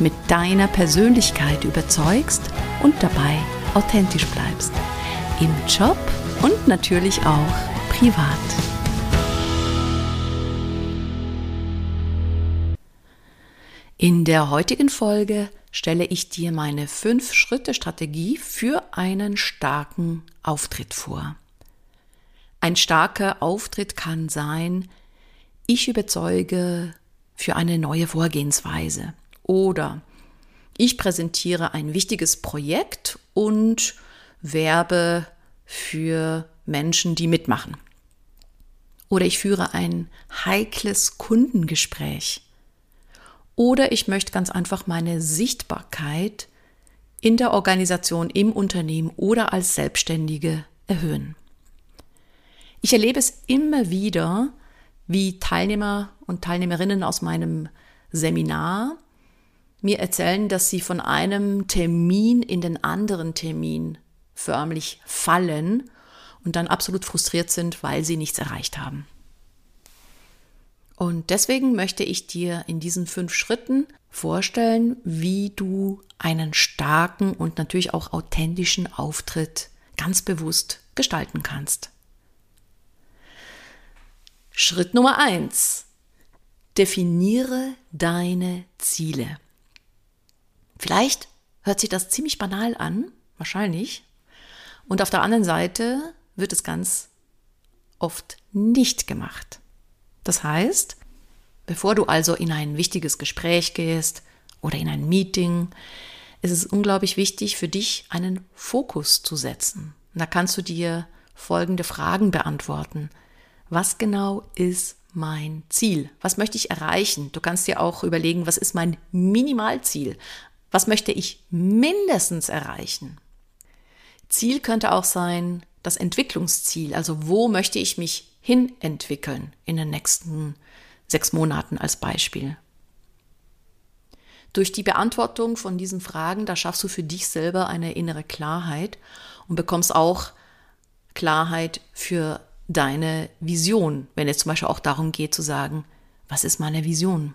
mit deiner Persönlichkeit überzeugst und dabei authentisch bleibst. Im Job und natürlich auch privat. In der heutigen Folge stelle ich dir meine 5-Schritte-Strategie für einen starken Auftritt vor. Ein starker Auftritt kann sein, ich überzeuge für eine neue Vorgehensweise. Oder ich präsentiere ein wichtiges Projekt und werbe für Menschen, die mitmachen. Oder ich führe ein heikles Kundengespräch. Oder ich möchte ganz einfach meine Sichtbarkeit in der Organisation, im Unternehmen oder als Selbstständige erhöhen. Ich erlebe es immer wieder, wie Teilnehmer und Teilnehmerinnen aus meinem Seminar mir erzählen, dass sie von einem Termin in den anderen Termin förmlich fallen und dann absolut frustriert sind, weil sie nichts erreicht haben. Und deswegen möchte ich dir in diesen fünf Schritten vorstellen, wie du einen starken und natürlich auch authentischen Auftritt ganz bewusst gestalten kannst. Schritt Nummer eins: Definiere deine Ziele. Vielleicht hört sich das ziemlich banal an, wahrscheinlich. Und auf der anderen Seite wird es ganz oft nicht gemacht. Das heißt, bevor du also in ein wichtiges Gespräch gehst oder in ein Meeting, ist es unglaublich wichtig für dich, einen Fokus zu setzen. Und da kannst du dir folgende Fragen beantworten. Was genau ist mein Ziel? Was möchte ich erreichen? Du kannst dir auch überlegen, was ist mein Minimalziel? Was möchte ich mindestens erreichen? Ziel könnte auch sein das Entwicklungsziel, also wo möchte ich mich hin entwickeln in den nächsten sechs Monaten als Beispiel. Durch die Beantwortung von diesen Fragen, da schaffst du für dich selber eine innere Klarheit und bekommst auch Klarheit für deine Vision, wenn es zum Beispiel auch darum geht zu sagen, was ist meine Vision?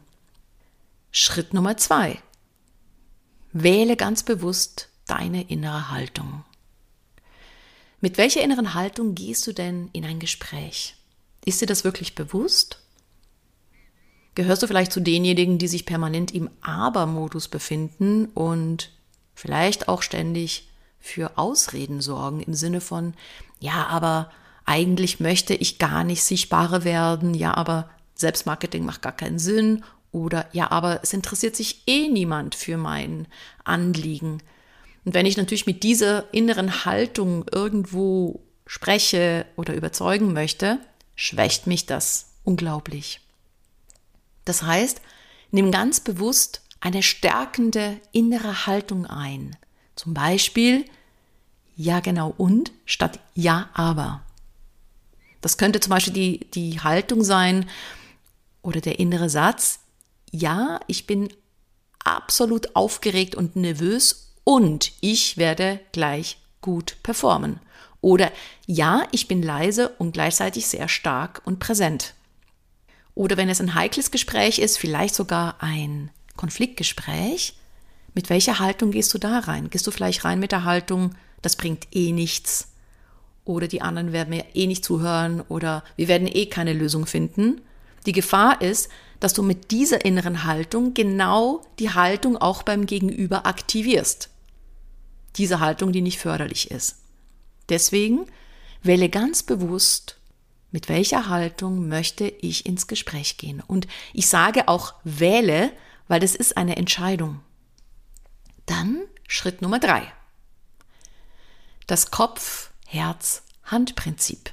Schritt Nummer zwei. Wähle ganz bewusst deine innere Haltung. Mit welcher inneren Haltung gehst du denn in ein Gespräch? Ist dir das wirklich bewusst? Gehörst du vielleicht zu denjenigen, die sich permanent im Aber-Modus befinden und vielleicht auch ständig für Ausreden sorgen im Sinne von, ja, aber eigentlich möchte ich gar nicht sichtbarer werden, ja, aber Selbstmarketing macht gar keinen Sinn oder ja, aber es interessiert sich eh niemand für mein Anliegen. Und wenn ich natürlich mit dieser inneren Haltung irgendwo spreche oder überzeugen möchte, schwächt mich das unglaublich. Das heißt, Nimm ganz bewusst eine stärkende innere Haltung ein. Zum Beispiel ja genau und statt ja aber. Das könnte zum Beispiel die, die Haltung sein oder der innere Satz, ja, ich bin absolut aufgeregt und nervös und ich werde gleich gut performen. Oder ja, ich bin leise und gleichzeitig sehr stark und präsent. Oder wenn es ein heikles Gespräch ist, vielleicht sogar ein Konfliktgespräch, mit welcher Haltung gehst du da rein? Gehst du vielleicht rein mit der Haltung, das bringt eh nichts? Oder die anderen werden mir eh nicht zuhören oder wir werden eh keine Lösung finden? Die Gefahr ist, dass du mit dieser inneren Haltung genau die Haltung auch beim Gegenüber aktivierst. Diese Haltung, die nicht förderlich ist. Deswegen wähle ganz bewusst mit welcher Haltung möchte ich ins Gespräch gehen? Und ich sage auch wähle, weil das ist eine Entscheidung. Dann Schritt Nummer drei. Das Kopf-Herz-Hand-Prinzip.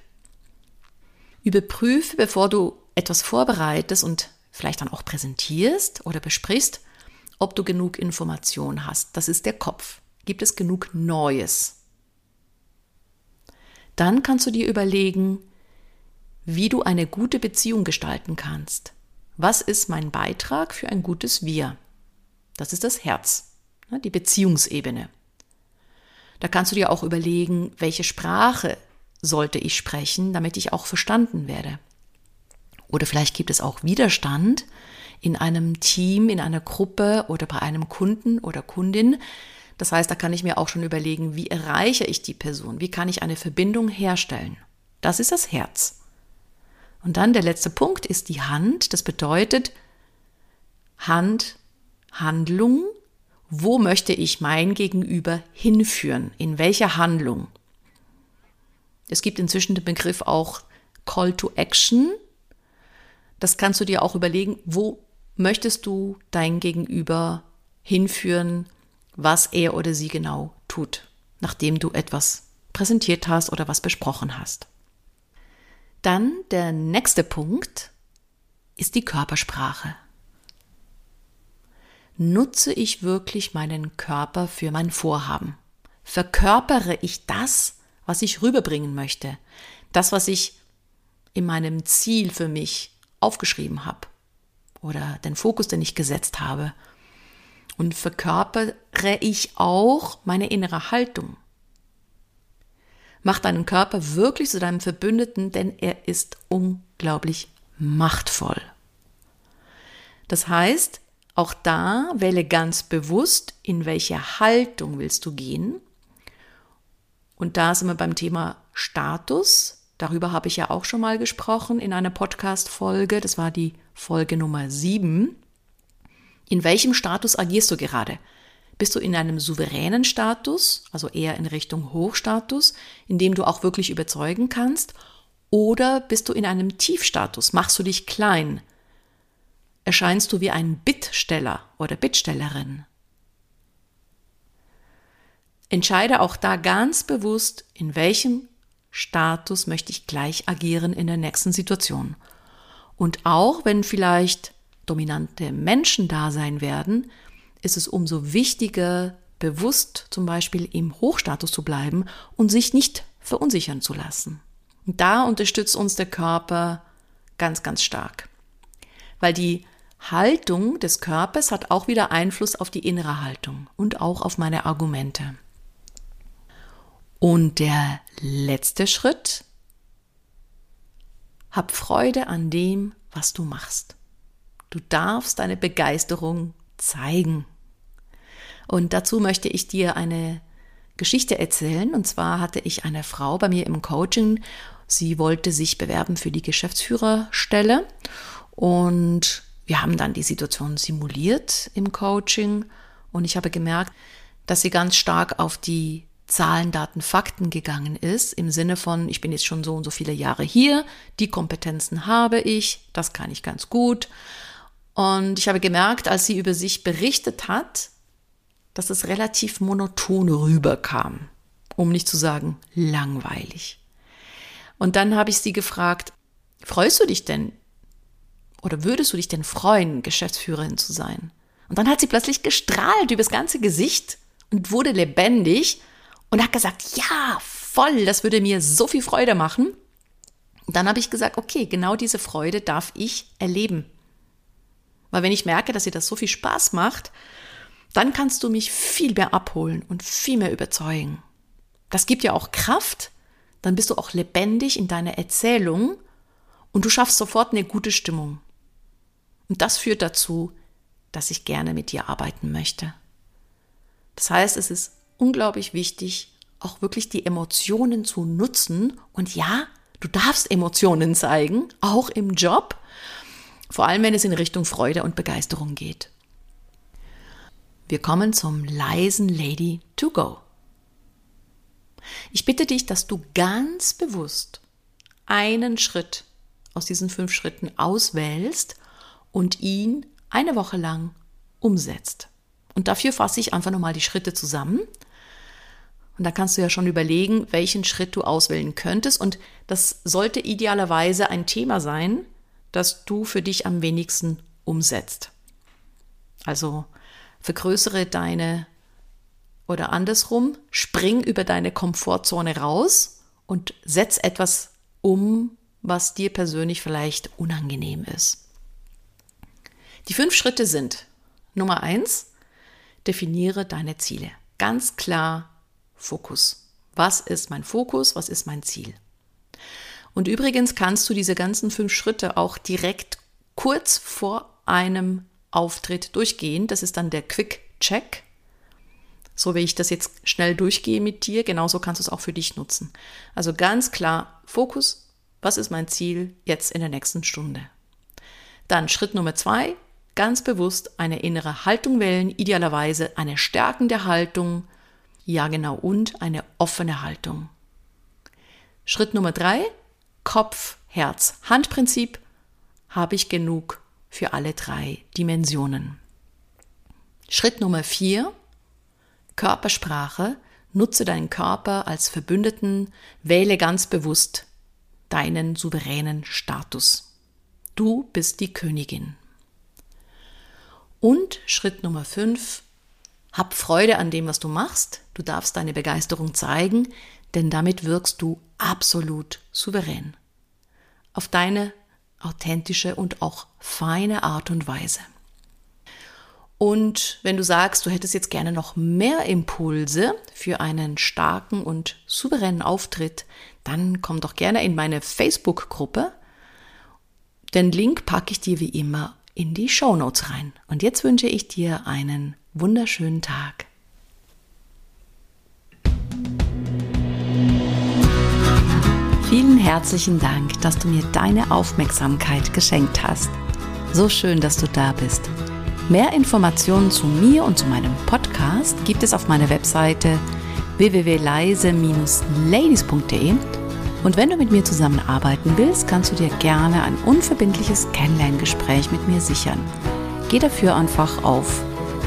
Überprüfe, bevor du etwas vorbereitest und vielleicht dann auch präsentierst oder besprichst, ob du genug Information hast. Das ist der Kopf. Gibt es genug Neues? Dann kannst du dir überlegen, wie du eine gute Beziehung gestalten kannst. Was ist mein Beitrag für ein gutes Wir? Das ist das Herz, ne, die Beziehungsebene. Da kannst du dir auch überlegen, welche Sprache sollte ich sprechen, damit ich auch verstanden werde. Oder vielleicht gibt es auch Widerstand in einem Team, in einer Gruppe oder bei einem Kunden oder Kundin. Das heißt, da kann ich mir auch schon überlegen, wie erreiche ich die Person? Wie kann ich eine Verbindung herstellen? Das ist das Herz. Und dann der letzte Punkt ist die Hand. Das bedeutet Hand, Handlung. Wo möchte ich mein Gegenüber hinführen? In welcher Handlung? Es gibt inzwischen den Begriff auch Call to Action. Das kannst du dir auch überlegen, wo möchtest du dein Gegenüber hinführen, was er oder sie genau tut, nachdem du etwas präsentiert hast oder was besprochen hast. Dann der nächste Punkt ist die Körpersprache. Nutze ich wirklich meinen Körper für mein Vorhaben? Verkörpere ich das, was ich rüberbringen möchte? Das, was ich in meinem Ziel für mich aufgeschrieben habe oder den Fokus, den ich gesetzt habe? Und verkörpere ich auch meine innere Haltung? Mach deinen Körper wirklich zu deinem Verbündeten, denn er ist unglaublich machtvoll. Das heißt, auch da wähle ganz bewusst, in welche Haltung willst du gehen. Und da sind wir beim Thema Status. Darüber habe ich ja auch schon mal gesprochen in einer Podcast-Folge. Das war die Folge Nummer 7. In welchem Status agierst du gerade? Bist du in einem souveränen Status, also eher in Richtung Hochstatus, in dem du auch wirklich überzeugen kannst? Oder bist du in einem Tiefstatus? Machst du dich klein? Erscheinst du wie ein Bittsteller oder Bittstellerin? Entscheide auch da ganz bewusst, in welchem Status möchte ich gleich agieren in der nächsten Situation. Und auch wenn vielleicht dominante Menschen da sein werden, ist es umso wichtiger, bewusst zum Beispiel im Hochstatus zu bleiben und sich nicht verunsichern zu lassen. Da unterstützt uns der Körper ganz, ganz stark. Weil die Haltung des Körpers hat auch wieder Einfluss auf die innere Haltung und auch auf meine Argumente. Und der letzte Schritt, hab Freude an dem, was du machst. Du darfst deine Begeisterung zeigen. Und dazu möchte ich dir eine Geschichte erzählen. Und zwar hatte ich eine Frau bei mir im Coaching. Sie wollte sich bewerben für die Geschäftsführerstelle. Und wir haben dann die Situation simuliert im Coaching. Und ich habe gemerkt, dass sie ganz stark auf die Zahlen, Daten, Fakten gegangen ist, im Sinne von, ich bin jetzt schon so und so viele Jahre hier, die Kompetenzen habe ich, das kann ich ganz gut. Und ich habe gemerkt, als sie über sich berichtet hat, dass es relativ monoton rüberkam, um nicht zu sagen langweilig. Und dann habe ich sie gefragt, freust du dich denn? oder würdest du dich denn freuen, Geschäftsführerin zu sein? Und dann hat sie plötzlich gestrahlt übers ganze Gesicht und wurde lebendig und hat gesagt, ja, voll, das würde mir so viel Freude machen. Und dann habe ich gesagt, okay, genau diese Freude darf ich erleben. Weil wenn ich merke, dass ihr das so viel Spaß macht, dann kannst du mich viel mehr abholen und viel mehr überzeugen. Das gibt ja auch Kraft, dann bist du auch lebendig in deiner Erzählung und du schaffst sofort eine gute Stimmung. Und das führt dazu, dass ich gerne mit dir arbeiten möchte. Das heißt, es ist unglaublich wichtig, auch wirklich die Emotionen zu nutzen. Und ja, du darfst Emotionen zeigen, auch im Job, vor allem wenn es in Richtung Freude und Begeisterung geht. Wir kommen zum leisen Lady to go. Ich bitte dich, dass du ganz bewusst einen Schritt aus diesen fünf Schritten auswählst und ihn eine Woche lang umsetzt. Und dafür fasse ich einfach nochmal die Schritte zusammen. Und da kannst du ja schon überlegen, welchen Schritt du auswählen könntest. Und das sollte idealerweise ein Thema sein, das du für dich am wenigsten umsetzt. Also vergrößere deine oder andersrum, spring über deine Komfortzone raus und setz etwas um, was dir persönlich vielleicht unangenehm ist. Die fünf Schritte sind Nummer eins, definiere deine Ziele. Ganz klar Fokus. Was ist mein Fokus? Was ist mein Ziel? Und übrigens kannst du diese ganzen fünf Schritte auch direkt kurz vor einem Auftritt durchgehen. Das ist dann der Quick Check. So wie ich das jetzt schnell durchgehe mit dir, genauso kannst du es auch für dich nutzen. Also ganz klar Fokus. Was ist mein Ziel jetzt in der nächsten Stunde? Dann Schritt Nummer zwei, ganz bewusst eine innere Haltung wählen, idealerweise eine stärkende Haltung, ja genau, und eine offene Haltung. Schritt Nummer drei, Kopf, Herz, Handprinzip, habe ich genug für alle drei Dimensionen. Schritt Nummer vier, Körpersprache, nutze deinen Körper als Verbündeten, wähle ganz bewusst deinen souveränen Status. Du bist die Königin. Und Schritt Nummer 5, hab Freude an dem, was du machst. Du darfst deine Begeisterung zeigen, denn damit wirkst du absolut souverän. Auf deine authentische und auch feine Art und Weise. Und wenn du sagst, du hättest jetzt gerne noch mehr Impulse für einen starken und souveränen Auftritt, dann komm doch gerne in meine Facebook-Gruppe. Den Link packe ich dir wie immer in die Show Notes rein. Und jetzt wünsche ich dir einen wunderschönen Tag. Vielen herzlichen Dank, dass du mir deine Aufmerksamkeit geschenkt hast. So schön, dass du da bist. Mehr Informationen zu mir und zu meinem Podcast gibt es auf meiner Webseite www.leise-ladies.de und wenn du mit mir zusammenarbeiten willst, kannst du dir gerne ein unverbindliches Kennenlerngespräch mit mir sichern. Geh dafür einfach auf